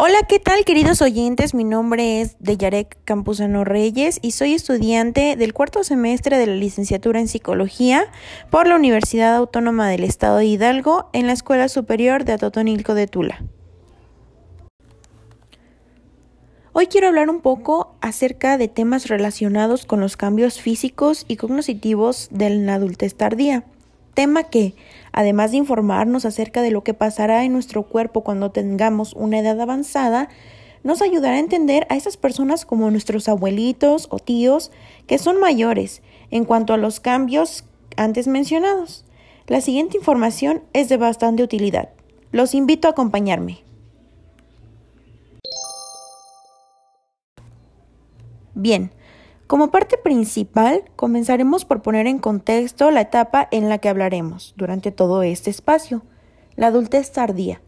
Hola, ¿qué tal queridos oyentes? Mi nombre es Deyarek Campuzano Reyes y soy estudiante del cuarto semestre de la licenciatura en Psicología por la Universidad Autónoma del Estado de Hidalgo en la Escuela Superior de Atotonilco de Tula. Hoy quiero hablar un poco acerca de temas relacionados con los cambios físicos y cognitivos de la adultez tardía tema que, además de informarnos acerca de lo que pasará en nuestro cuerpo cuando tengamos una edad avanzada, nos ayudará a entender a esas personas como nuestros abuelitos o tíos que son mayores en cuanto a los cambios antes mencionados. La siguiente información es de bastante utilidad. Los invito a acompañarme. Bien, como parte principal, comenzaremos por poner en contexto la etapa en la que hablaremos durante todo este espacio, la adultez tardía,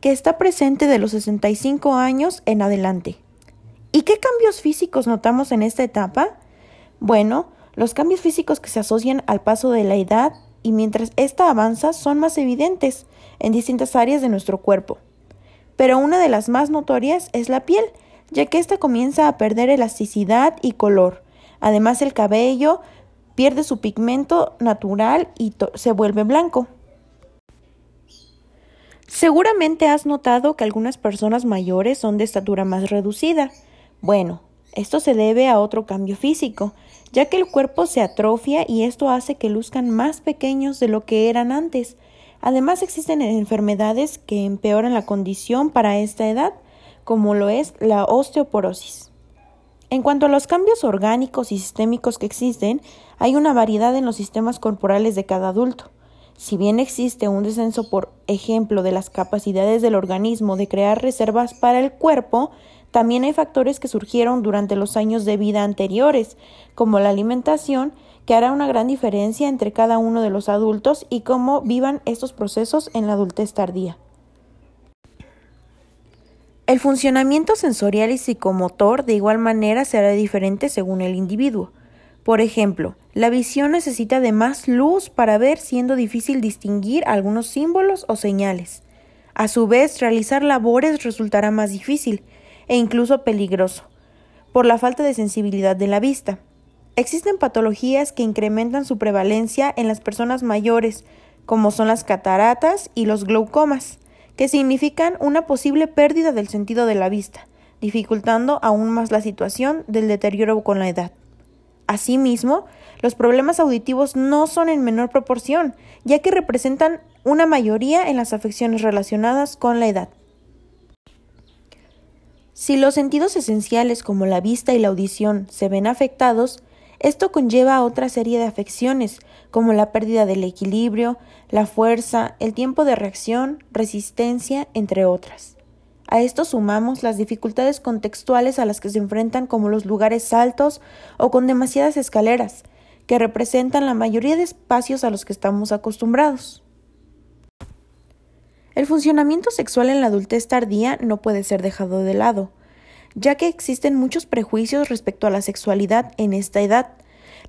que está presente de los 65 años en adelante. ¿Y qué cambios físicos notamos en esta etapa? Bueno, los cambios físicos que se asocian al paso de la edad y mientras ésta avanza son más evidentes en distintas áreas de nuestro cuerpo. Pero una de las más notorias es la piel, ya que ésta comienza a perder elasticidad y color. Además, el cabello pierde su pigmento natural y se vuelve blanco. Seguramente has notado que algunas personas mayores son de estatura más reducida. Bueno, esto se debe a otro cambio físico, ya que el cuerpo se atrofia y esto hace que luzcan más pequeños de lo que eran antes. Además existen enfermedades que empeoran la condición para esta edad, como lo es la osteoporosis. En cuanto a los cambios orgánicos y sistémicos que existen, hay una variedad en los sistemas corporales de cada adulto. Si bien existe un descenso, por ejemplo, de las capacidades del organismo de crear reservas para el cuerpo, también hay factores que surgieron durante los años de vida anteriores, como la alimentación, que hará una gran diferencia entre cada uno de los adultos y cómo vivan estos procesos en la adultez tardía. El funcionamiento sensorial y psicomotor de igual manera será diferente según el individuo. Por ejemplo, la visión necesita de más luz para ver siendo difícil distinguir algunos símbolos o señales. A su vez, realizar labores resultará más difícil e incluso peligroso, por la falta de sensibilidad de la vista. Existen patologías que incrementan su prevalencia en las personas mayores, como son las cataratas y los glaucomas que significan una posible pérdida del sentido de la vista, dificultando aún más la situación del deterioro con la edad. Asimismo, los problemas auditivos no son en menor proporción, ya que representan una mayoría en las afecciones relacionadas con la edad. Si los sentidos esenciales como la vista y la audición se ven afectados, esto conlleva a otra serie de afecciones, como la pérdida del equilibrio, la fuerza, el tiempo de reacción, resistencia, entre otras. A esto sumamos las dificultades contextuales a las que se enfrentan como los lugares altos o con demasiadas escaleras, que representan la mayoría de espacios a los que estamos acostumbrados. El funcionamiento sexual en la adultez tardía no puede ser dejado de lado ya que existen muchos prejuicios respecto a la sexualidad en esta edad.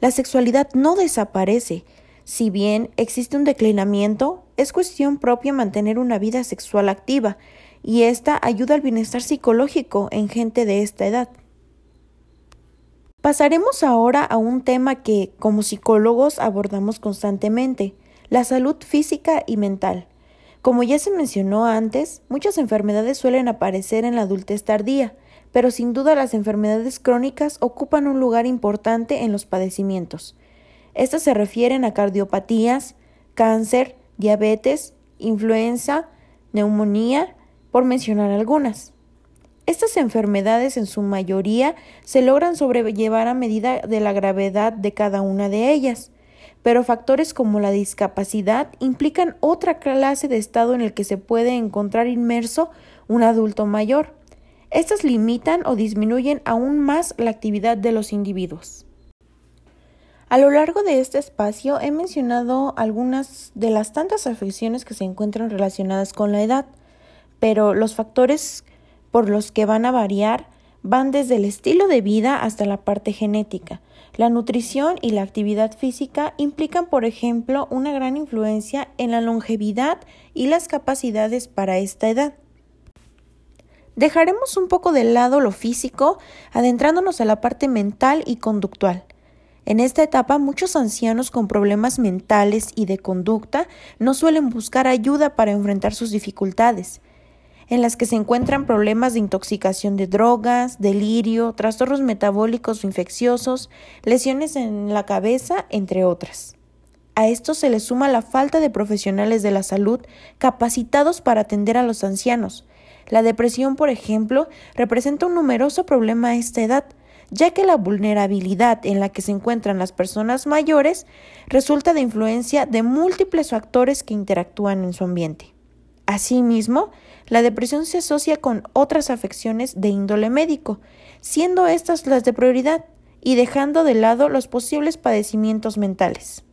La sexualidad no desaparece. Si bien existe un declinamiento, es cuestión propia mantener una vida sexual activa, y esta ayuda al bienestar psicológico en gente de esta edad. Pasaremos ahora a un tema que, como psicólogos, abordamos constantemente, la salud física y mental. Como ya se mencionó antes, muchas enfermedades suelen aparecer en la adultez tardía, pero sin duda las enfermedades crónicas ocupan un lugar importante en los padecimientos. Estas se refieren a cardiopatías, cáncer, diabetes, influenza, neumonía, por mencionar algunas. Estas enfermedades en su mayoría se logran sobrellevar a medida de la gravedad de cada una de ellas, pero factores como la discapacidad implican otra clase de estado en el que se puede encontrar inmerso un adulto mayor. Estas limitan o disminuyen aún más la actividad de los individuos. A lo largo de este espacio he mencionado algunas de las tantas afecciones que se encuentran relacionadas con la edad, pero los factores por los que van a variar van desde el estilo de vida hasta la parte genética. La nutrición y la actividad física implican, por ejemplo, una gran influencia en la longevidad y las capacidades para esta edad. Dejaremos un poco de lado lo físico, adentrándonos a la parte mental y conductual. En esta etapa muchos ancianos con problemas mentales y de conducta no suelen buscar ayuda para enfrentar sus dificultades, en las que se encuentran problemas de intoxicación de drogas, delirio, trastornos metabólicos o infecciosos, lesiones en la cabeza, entre otras. A esto se le suma la falta de profesionales de la salud capacitados para atender a los ancianos. La depresión, por ejemplo, representa un numeroso problema a esta edad, ya que la vulnerabilidad en la que se encuentran las personas mayores resulta de influencia de múltiples factores que interactúan en su ambiente. Asimismo, la depresión se asocia con otras afecciones de índole médico, siendo estas las de prioridad y dejando de lado los posibles padecimientos mentales.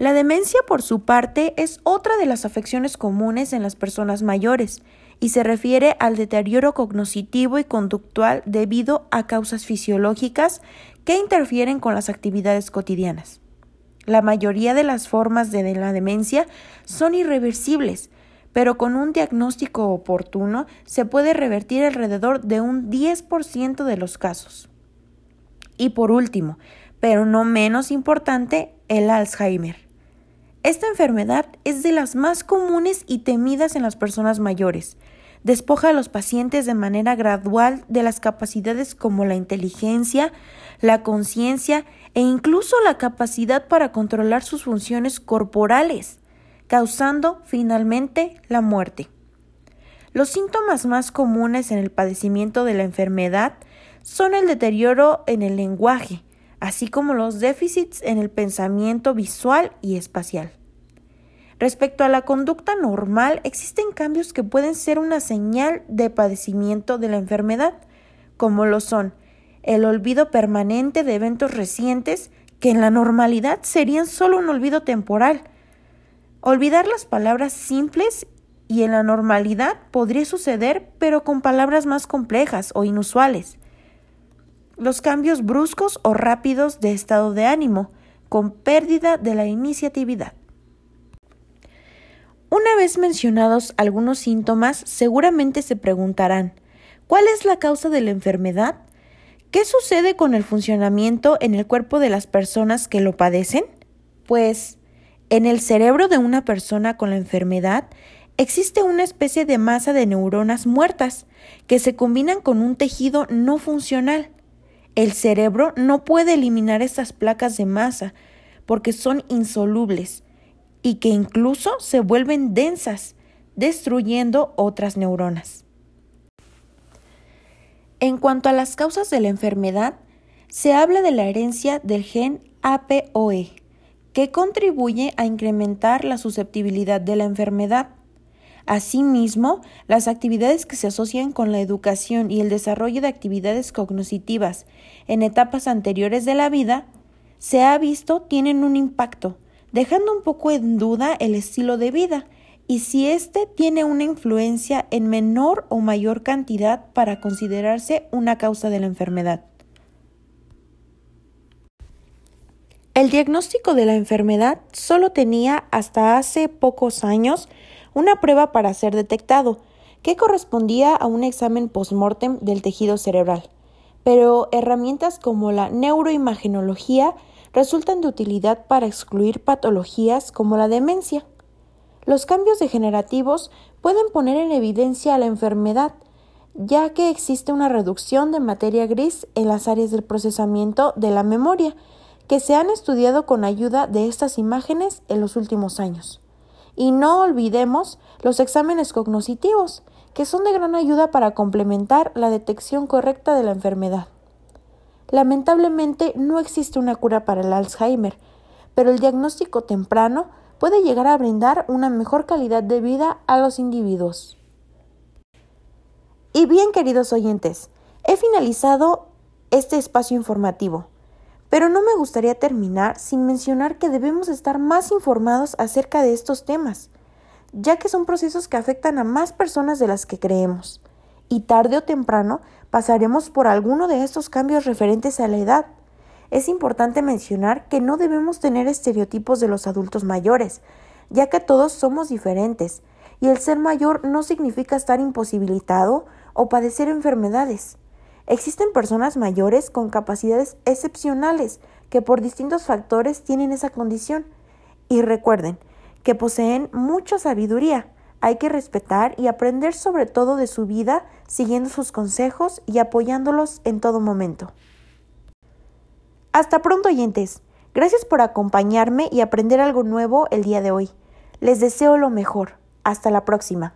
La demencia, por su parte, es otra de las afecciones comunes en las personas mayores y se refiere al deterioro cognitivo y conductual debido a causas fisiológicas que interfieren con las actividades cotidianas. La mayoría de las formas de la demencia son irreversibles, pero con un diagnóstico oportuno se puede revertir alrededor de un 10% de los casos. Y por último, pero no menos importante, el Alzheimer. Esta enfermedad es de las más comunes y temidas en las personas mayores. Despoja a los pacientes de manera gradual de las capacidades como la inteligencia, la conciencia e incluso la capacidad para controlar sus funciones corporales causando finalmente la muerte. Los síntomas más comunes en el padecimiento de la enfermedad son el deterioro en el lenguaje, así como los déficits en el pensamiento visual y espacial. Respecto a la conducta normal, existen cambios que pueden ser una señal de padecimiento de la enfermedad, como lo son el olvido permanente de eventos recientes que en la normalidad serían solo un olvido temporal, Olvidar las palabras simples y en la normalidad podría suceder, pero con palabras más complejas o inusuales. Los cambios bruscos o rápidos de estado de ánimo, con pérdida de la iniciatividad. Una vez mencionados algunos síntomas, seguramente se preguntarán, ¿cuál es la causa de la enfermedad? ¿Qué sucede con el funcionamiento en el cuerpo de las personas que lo padecen? Pues en el cerebro de una persona con la enfermedad existe una especie de masa de neuronas muertas que se combinan con un tejido no funcional. El cerebro no puede eliminar estas placas de masa porque son insolubles y que incluso se vuelven densas, destruyendo otras neuronas. En cuanto a las causas de la enfermedad, se habla de la herencia del gen APOE, que contribuye a incrementar la susceptibilidad de la enfermedad. Asimismo, las actividades que se asocian con la educación y el desarrollo de actividades cognitivas en etapas anteriores de la vida, se ha visto tienen un impacto, dejando un poco en duda el estilo de vida y si éste tiene una influencia en menor o mayor cantidad para considerarse una causa de la enfermedad. El diagnóstico de la enfermedad solo tenía hasta hace pocos años una prueba para ser detectado, que correspondía a un examen post-mortem del tejido cerebral. Pero herramientas como la neuroimagenología resultan de utilidad para excluir patologías como la demencia. Los cambios degenerativos pueden poner en evidencia la enfermedad, ya que existe una reducción de materia gris en las áreas del procesamiento de la memoria, que se han estudiado con ayuda de estas imágenes en los últimos años. Y no olvidemos los exámenes cognitivos, que son de gran ayuda para complementar la detección correcta de la enfermedad. Lamentablemente no existe una cura para el Alzheimer, pero el diagnóstico temprano puede llegar a brindar una mejor calidad de vida a los individuos. Y bien, queridos oyentes, he finalizado este espacio informativo. Pero no me gustaría terminar sin mencionar que debemos estar más informados acerca de estos temas, ya que son procesos que afectan a más personas de las que creemos, y tarde o temprano pasaremos por alguno de estos cambios referentes a la edad. Es importante mencionar que no debemos tener estereotipos de los adultos mayores, ya que todos somos diferentes, y el ser mayor no significa estar imposibilitado o padecer enfermedades. Existen personas mayores con capacidades excepcionales que por distintos factores tienen esa condición. Y recuerden que poseen mucha sabiduría. Hay que respetar y aprender sobre todo de su vida siguiendo sus consejos y apoyándolos en todo momento. Hasta pronto oyentes. Gracias por acompañarme y aprender algo nuevo el día de hoy. Les deseo lo mejor. Hasta la próxima.